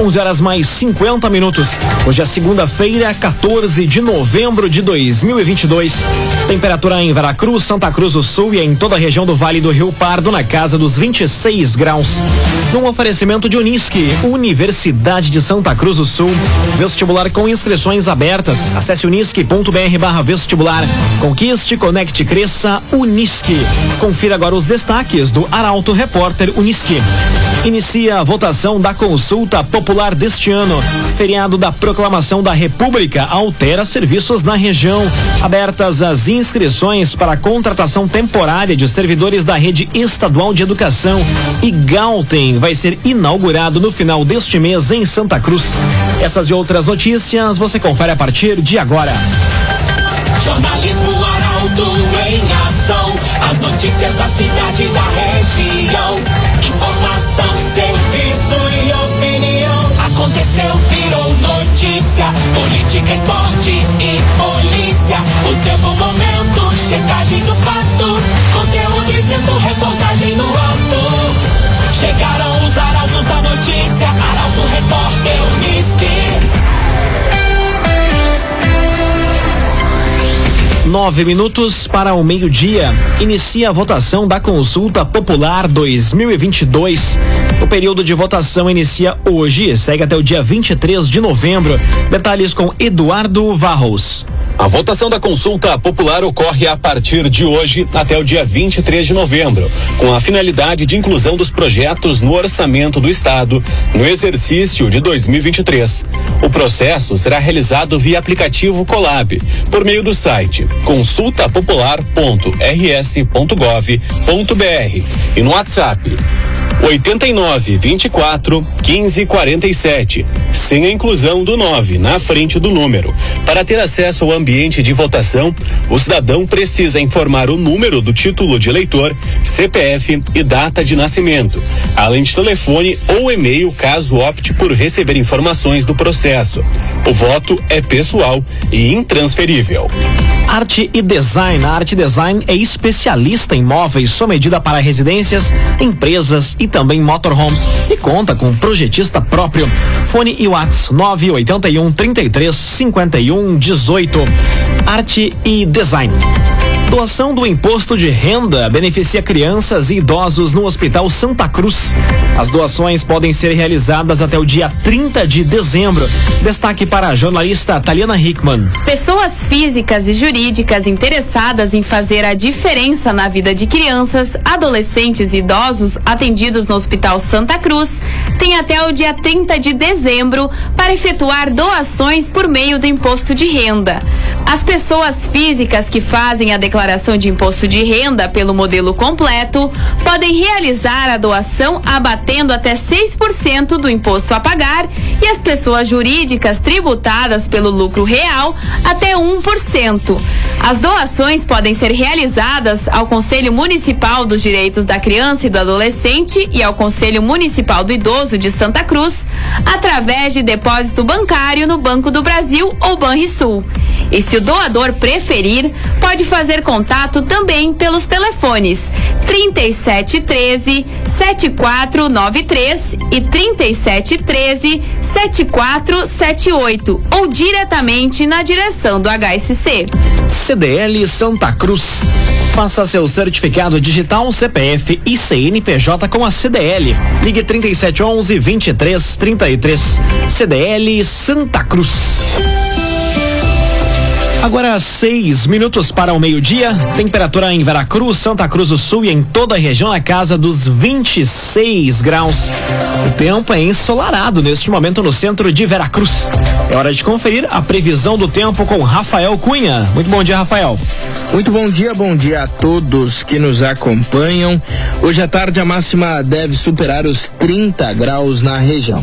11 horas mais 50 minutos. Hoje é segunda-feira, 14 de novembro de 2022. Temperatura em Veracruz, Santa Cruz do Sul e em toda a região do Vale do Rio Pardo na casa dos 26 graus. Num oferecimento de Unisque, Universidade de Santa Cruz do Sul. Vestibular com inscrições abertas. Acesse unisque.br vestibular. Conquiste, conecte, cresça, Unisque. Confira agora os destaques do Arauto Repórter Unisque. Inicia a votação da consulta popular deste ano. Feriado da Proclamação da República altera serviços na região. Abertas as inscrições para a contratação temporária de servidores da rede estadual de educação. E Galten vai ser inaugurado no final deste mês em Santa Cruz. Essas e outras notícias você confere a partir de agora. Jornalismo Arauto em ação. As notícias da cidade e da região. Informação, opinião. Aconteceu, virou notícia. Política, esporte e polícia. O tempo, momento, checagem do fato. Conteúdo dizendo, reportagem no alto. Chegaram os arautos da notícia. Arauto, repórter, Unisque. Nove minutos para o meio-dia. Inicia a votação da Consulta Popular 2022. O período de votação inicia hoje e segue até o dia 23 de novembro. Detalhes com Eduardo Varros. A votação da consulta popular ocorre a partir de hoje até o dia 23 de novembro, com a finalidade de inclusão dos projetos no orçamento do Estado no exercício de 2023. O processo será realizado via aplicativo Colab, por meio do site consultapopular.rs.gov.br e no WhatsApp 89 24 15 47, sem a inclusão do 9 na frente do número. Para ter acesso ao ambiente de votação, o cidadão precisa informar o número do título de eleitor, CPF e data de nascimento, além de telefone ou e-mail caso opte por receber informações do processo. O voto é pessoal e intransferível. Arte e Design. A Arte Design é especialista em móveis sob medida para residências, empresas e também motorhomes e conta com projetista próprio. Fone e Whats 981 33 51 18. Arte e Design. Doação do imposto de renda beneficia crianças e idosos no Hospital Santa Cruz. As doações podem ser realizadas até o dia 30 de dezembro. Destaque para a jornalista Taliana Hickman. Pessoas físicas e jurídicas interessadas em fazer a diferença na vida de crianças, adolescentes e idosos atendidos no Hospital Santa Cruz têm até o dia 30 de dezembro para efetuar doações por meio do imposto de renda. As pessoas físicas que fazem a declaração de imposto de renda pelo modelo completo podem realizar a doação abatendo até 6% do imposto a pagar e as pessoas jurídicas tributadas pelo lucro real até 1%. As doações podem ser realizadas ao Conselho Municipal dos Direitos da Criança e do Adolescente e ao Conselho Municipal do Idoso de Santa Cruz através de depósito bancário no Banco do Brasil ou Banrisul. E se o doador preferir, pode fazer contato também pelos telefones 3713 7493 e 3713 7478 ou diretamente na direção do HSC. CDL Santa Cruz. Faça seu certificado digital CPF e CNPJ com a CDL. Ligue 3711 2333. CDL Santa Cruz. Agora seis minutos para o meio-dia. Temperatura em Veracruz, Santa Cruz do Sul e em toda a região na casa dos 26 graus. O tempo é ensolarado neste momento no centro de Veracruz. É hora de conferir a previsão do tempo com Rafael Cunha. Muito bom dia, Rafael. Muito bom dia, bom dia a todos que nos acompanham. Hoje à tarde a máxima deve superar os 30 graus na região.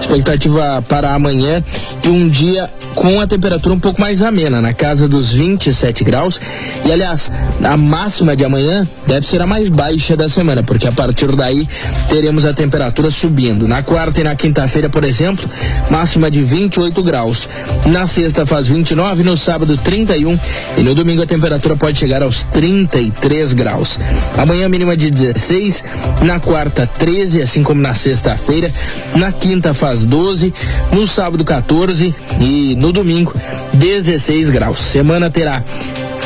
Expectativa para amanhã de um dia com a temperatura um pouco mais amena, na casa dos 27 graus. E aliás, a máxima de amanhã deve ser a mais baixa da semana, porque a partir daí teremos a temperatura subindo. Na quarta e na quinta-feira, por exemplo, máxima de 28 graus. Na sexta faz 29, no sábado 31 e no domingo a temperatura pode chegar aos 33 graus. Amanhã mínima de 16, na quarta 13, assim como na sexta-feira. Na quinta faz 12, no sábado 14 e no domingo 16 graus. Semana terá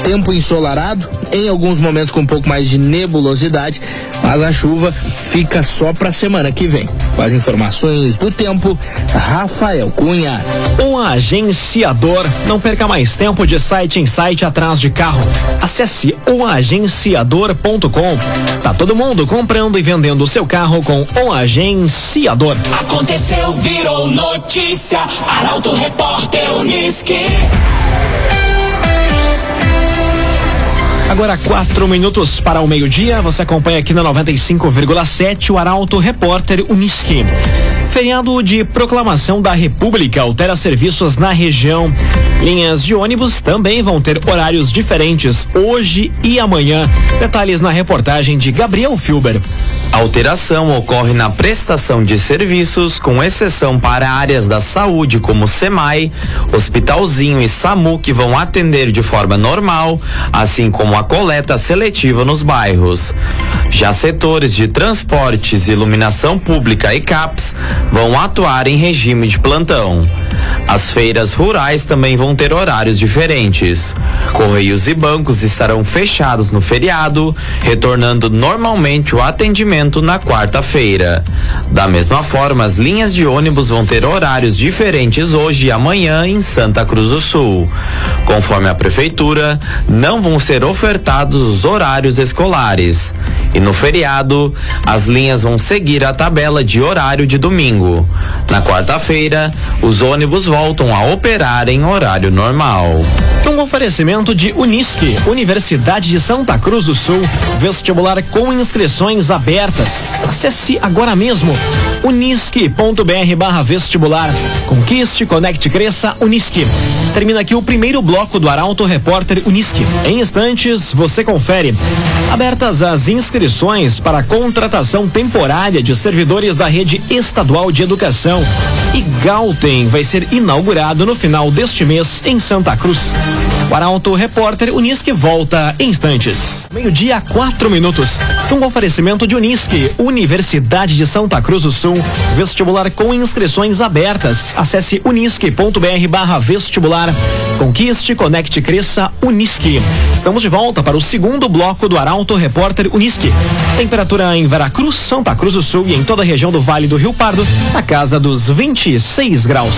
tempo ensolarado, em alguns momentos com um pouco mais de nebulosidade, mas a chuva fica só para semana que vem. Com as informações do tempo, Rafael Cunha. Um agenciador. Não perca mais tempo de site em site atrás de carro. Acesse omagenciador.com. Tá todo mundo comprando e vendendo o seu carro com um agenciador. Aconteceu, virou notícia. Arauto Repórter Uniski. Agora quatro minutos para o meio-dia. Você acompanha aqui na 95,7 o Arauto Repórter Uniski. Feriado de proclamação da República altera serviços na região. Linhas de ônibus também vão ter horários diferentes hoje e amanhã. Detalhes na reportagem de Gabriel Filber. A alteração ocorre na prestação de serviços, com exceção para áreas da saúde como SEMAI, Hospitalzinho e SAMU, que vão atender de forma normal, assim como a coleta seletiva nos bairros. Já setores de transportes, iluminação pública e CAPS vão atuar em regime de plantão. As feiras rurais também vão ter horários diferentes. Correios e bancos estarão fechados no feriado, retornando normalmente o atendimento na quarta-feira. Da mesma forma, as linhas de ônibus vão ter horários diferentes hoje e amanhã em Santa Cruz do Sul. Conforme a prefeitura, não vão ser ofertados os horários escolares. E no feriado, as linhas vão seguir a tabela de horário de domingo. Na quarta-feira, os ônibus voltam a operar em horário normal. Um oferecimento de Unisque, Universidade de Santa Cruz do Sul, vestibular com inscrições abertas. Acesse agora mesmo unisque.br vestibular. Conquiste, conecte, cresça, Unisque. Termina aqui o primeiro bloco do Arauto Repórter Unisque. Em instantes, você confere. Abertas as inscrições para a contratação temporária de servidores da rede estadual de educação. E Galten vai ser inaugurado no final deste mês em Santa Cruz. O Arauto Repórter Unisque volta em instantes. Meio-dia, quatro minutos. Um oferecimento de Unisque, Universidade de Santa Cruz do Sul. Vestibular com inscrições abertas. Acesse unisque.br barra vestibular. Conquiste, conecte, cresça, Unisque. Estamos de volta para o segundo bloco do Arauto Repórter Unisque. Temperatura em Veracruz, Santa Cruz do Sul e em toda a região do Vale do Rio Pardo, na casa dos 26 graus.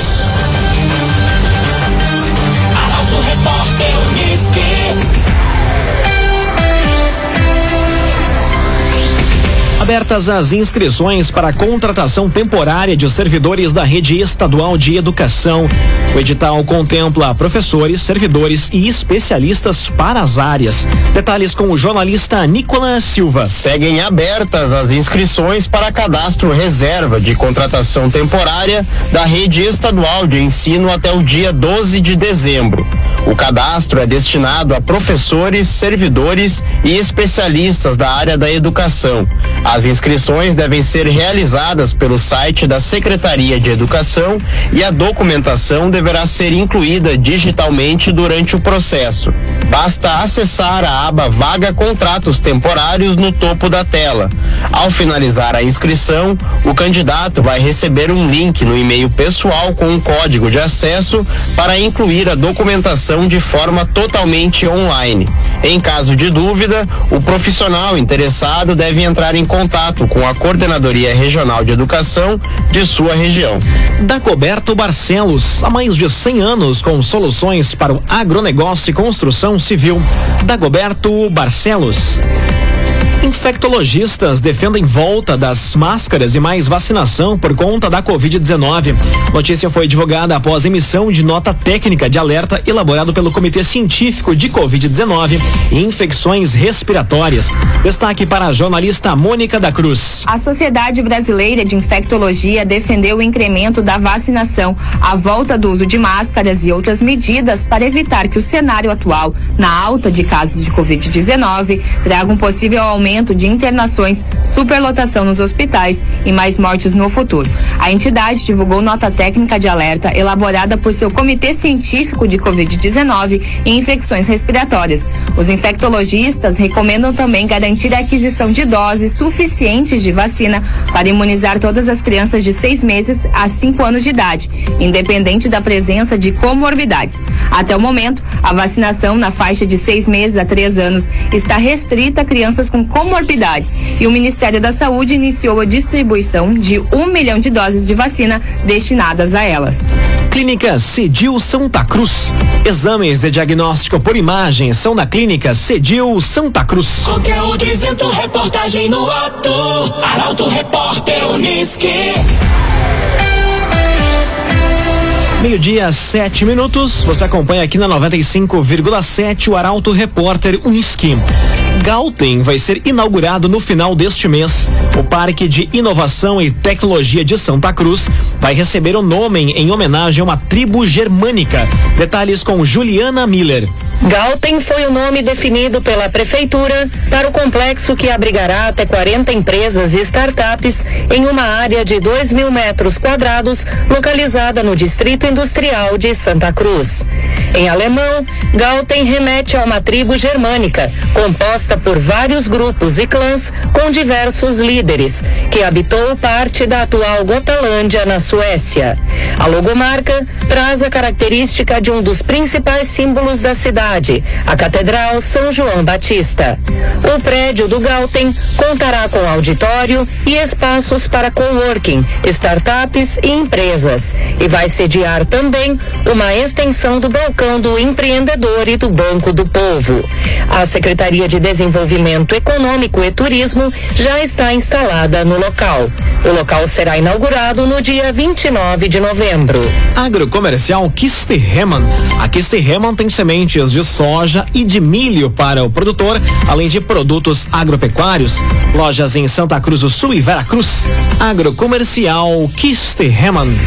Abertas as inscrições para a contratação temporária de servidores da rede estadual de educação. O edital contempla professores, servidores e especialistas para as áreas. Detalhes com o jornalista Nicolas Silva. Seguem abertas as inscrições para cadastro reserva de contratação temporária da rede estadual de ensino até o dia 12 de dezembro. O cadastro é destinado a professores, servidores e especialistas da área da educação. As inscrições devem ser realizadas pelo site da Secretaria de Educação e a documentação deverá ser incluída digitalmente durante o processo. Basta acessar a aba Vaga Contratos Temporários no topo da tela. Ao finalizar a inscrição, o candidato vai receber um link no e-mail pessoal com um código de acesso para incluir a documentação de forma totalmente online. Em caso de dúvida, o profissional interessado deve entrar em contato com a Coordenadoria Regional de Educação de sua região. Dagoberto Barcelos, há mais de 100 anos com soluções para o agronegócio e construção civil. Dagoberto Barcelos. Infectologistas defendem volta das máscaras e mais vacinação por conta da Covid-19. Notícia foi divulgada após emissão de nota técnica de alerta elaborado pelo Comitê Científico de Covid-19 e Infecções Respiratórias. Destaque para a jornalista Mônica da Cruz. A Sociedade Brasileira de Infectologia defendeu o incremento da vacinação, a volta do uso de máscaras e outras medidas para evitar que o cenário atual, na alta de casos de Covid-19, traga um possível aumento aumento de internações, superlotação nos hospitais e mais mortes no futuro. A entidade divulgou nota técnica de alerta elaborada por seu Comitê Científico de Covid-19 e Infecções Respiratórias. Os infectologistas recomendam também garantir a aquisição de doses suficientes de vacina para imunizar todas as crianças de seis meses a cinco anos de idade, independente da presença de comorbidades. Até o momento, a vacinação na faixa de seis meses a três anos está restrita a crianças com comorbidades e o Ministério da Saúde iniciou a distribuição de um milhão de doses de vacina destinadas a elas. Clínica Cedil Santa Cruz. Exames de diagnóstico por imagem são na Clínica Cedil Santa Cruz. Conteúdo isento, reportagem no ato. Arauto Repórter Uniski. Meio-dia, sete minutos. Você acompanha aqui na 95,7 o Arauto Repórter Uniski. Galten vai ser inaugurado no final deste mês. O Parque de Inovação e Tecnologia de Santa Cruz vai receber o nome em homenagem a uma tribo germânica. Detalhes com Juliana Miller. Galten foi o nome definido pela Prefeitura para o complexo que abrigará até 40 empresas e startups em uma área de 2 mil metros quadrados, localizada no Distrito Industrial de Santa Cruz. Em alemão, Galten remete a uma tribo germânica, composta por vários grupos e clãs com diversos líderes, que habitou parte da atual Gotalândia, na Suécia. A logomarca traz a característica de um dos principais símbolos da cidade, a Catedral São João Batista. O prédio do Galten contará com auditório e espaços para coworking, startups e empresas, e vai sediar também uma extensão do balcão do empreendedor e do Banco do Povo. A Secretaria de Desenvolvimento Econômico e Turismo já está instalada no local. O local será inaugurado no dia 29 de novembro. Agrocomercial Kisterhemann. A Kisterhemann tem sementes de soja e de milho para o produtor, além de produtos agropecuários. Lojas em Santa Cruz do Sul e Veracruz. Agrocomercial Kisterhemann.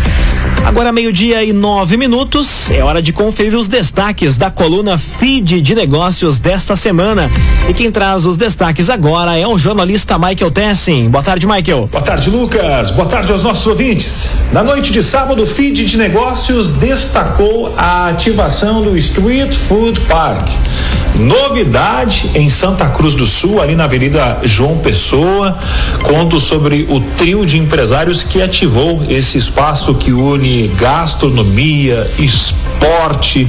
Agora meio-dia e nove minutos, é hora de conferir os destaques da coluna Feed de Negócios desta semana. E quem traz os destaques agora é o jornalista Michael Tessin. Boa tarde, Michael. Boa tarde, Lucas. Boa tarde aos nossos ouvintes. Na noite de sábado, o Feed de Negócios destacou a ativação do Street Food Park. Novidade em Santa Cruz do Sul, ali na Avenida João Pessoa. Conto sobre o trio de empresários que ativou esse espaço que gastronomia, esporte,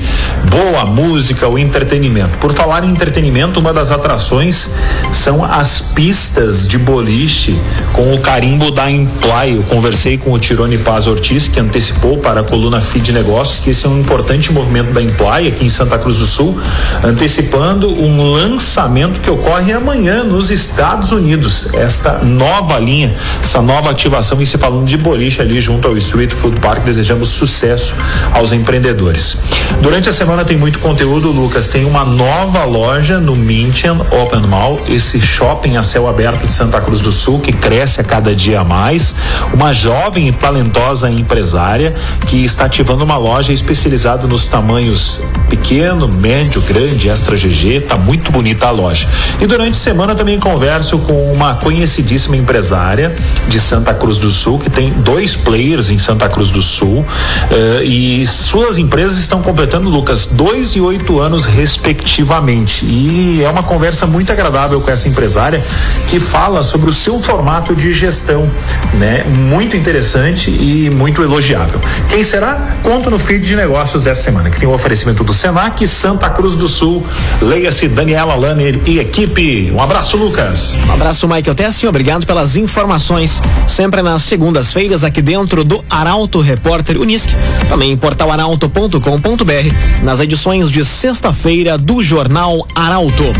boa música, o entretenimento. Por falar em entretenimento, uma das atrações são as pistas de boliche com o carimbo da Imply. Eu conversei com o Tirone Paz Ortiz, que antecipou para a coluna Feed Negócios que esse é um importante movimento da Imply aqui em Santa Cruz do Sul, antecipando um lançamento que ocorre amanhã nos Estados Unidos. Esta nova linha, essa nova ativação e se falando de boliche ali junto ao Street Food Park, desejamos sucesso aos empreendedores. Durante a semana tem muito conteúdo, Lucas. Tem uma nova loja no Mintian Open Mall, esse shopping a céu aberto de Santa Cruz do Sul que cresce a cada dia mais. Uma jovem e talentosa empresária que está ativando uma loja especializada nos tamanhos pequeno, médio, grande, extra GG, tá muito bonita a loja. E durante a semana também converso com uma conhecidíssima empresária de Santa Cruz do Sul, que tem dois players em Santa Cruz do Sul, uh, e suas empresas estão completando, Lucas, dois e oito anos respectivamente. E é uma conversa muito agradável com essa empresária que fala sobre o seu formato de gestão, né? Muito interessante e muito elogiável. Quem será? Conto no feed de negócios dessa semana, que tem o oferecimento do Senac Santa Cruz do Sul. Leia-se Daniela Lanner e equipe. Um abraço, Lucas. Um abraço, Michael Tessin. Obrigado pelas informações. Sempre nas segundas-feiras, aqui dentro do Arauto Repórter Unisc. Também em portalarauto.com.br. Nas edições de sexta-feira do Jornal Arauto.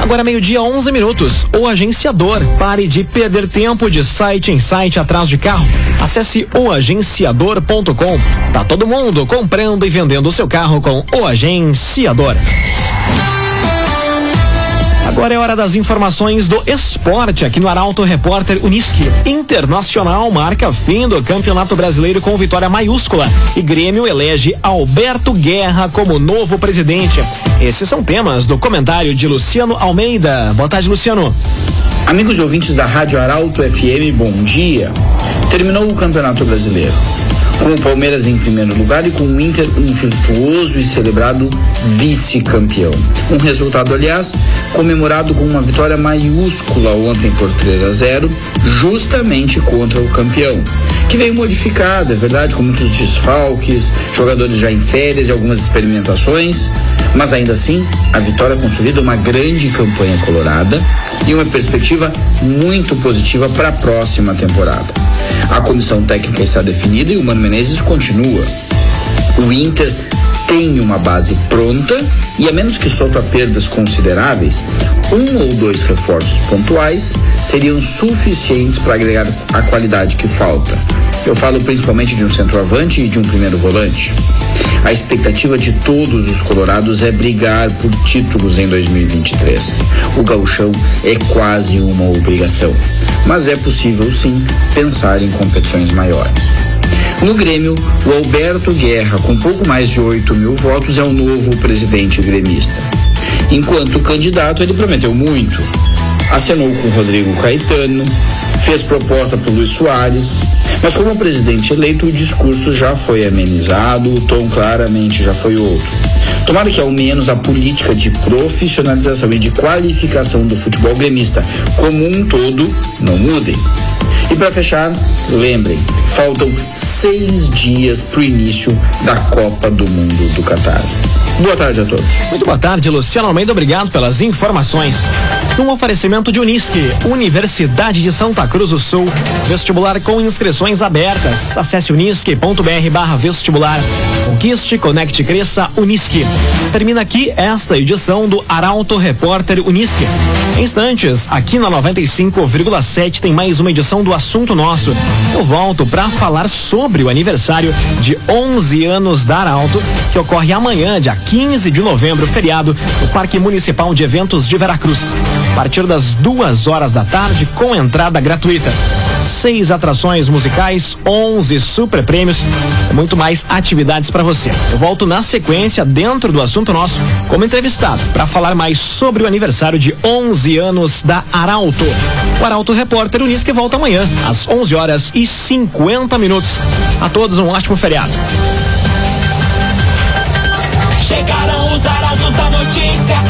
Agora meio-dia, 11 minutos. O agenciador. Pare de perder tempo de site em site atrás de carro. Acesse oagenciador.com. Tá todo mundo comprando e vendendo o seu carro com o agenciador. Agora é hora das informações do esporte aqui no Arauto Repórter Uniski. Internacional marca fim do Campeonato Brasileiro com vitória maiúscula e Grêmio elege Alberto Guerra como novo presidente. Esses são temas do comentário de Luciano Almeida. Boa tarde, Luciano. Amigos ouvintes da Rádio Arauto FM, bom dia. Terminou o Campeonato Brasileiro com o Palmeiras em primeiro lugar e com o Inter um virtuoso e celebrado vice-campeão. Um resultado, aliás, comemorado com uma vitória maiúscula ontem por 3 a 0, justamente contra o campeão, que veio modificado, é verdade, com muitos desfalques, jogadores já em férias e algumas experimentações, mas ainda assim, a vitória consolida uma grande campanha colorada e uma perspectiva muito positiva para a próxima temporada. A comissão técnica está definida e o Mano Menezes continua. O Inter tem uma base pronta e, a menos que sofra perdas consideráveis, um ou dois reforços pontuais seriam suficientes para agregar a qualidade que falta. Eu falo principalmente de um centroavante e de um primeiro volante. A expectativa de todos os colorados é brigar por títulos em 2023. O gauchão é quase uma obrigação, mas é possível sim pensar em competições maiores. No Grêmio, o Alberto Guerra, com pouco mais de 8 mil votos, é o novo presidente gremista. Enquanto candidato, ele prometeu muito. Acenou com Rodrigo Caetano, fez proposta para Luiz Soares, mas como presidente eleito, o discurso já foi amenizado, o tom claramente já foi outro. Tomara que ao menos a política de profissionalização e de qualificação do futebol gremista como um todo não mudem. E para fechar, lembrem, faltam seis dias para o início da Copa do Mundo do Catar. Boa tarde a todos. Muito boa tarde, Luciano Almeida. Obrigado pelas informações. Um oferecimento de Unisque, Universidade de Santa Cruz do Sul. Vestibular com inscrições abertas. Acesse unisque.br barra vestibular. Conquiste, conecte, cresça, Unisque. Termina aqui esta edição do Arauto Repórter Unisque. Em instantes, aqui na 95,7 tem mais uma edição do Assunto Nosso. Eu volto para falar sobre o aniversário de 11 anos da Arauto, que ocorre amanhã, dia 15 de novembro, feriado, no Parque Municipal de Eventos de Veracruz. A partir das duas horas da tarde, com entrada gratuita. Seis atrações musicais, 11 super prêmios muito mais atividades para você. Eu volto na sequência, dentro do assunto nosso, como entrevistado, para falar mais sobre o aniversário de 11 anos da Arauto. O Arauto Repórter Unisque volta amanhã, às 11 horas e 50 minutos. A todos um ótimo feriado. Chegaram os arautos da notícia.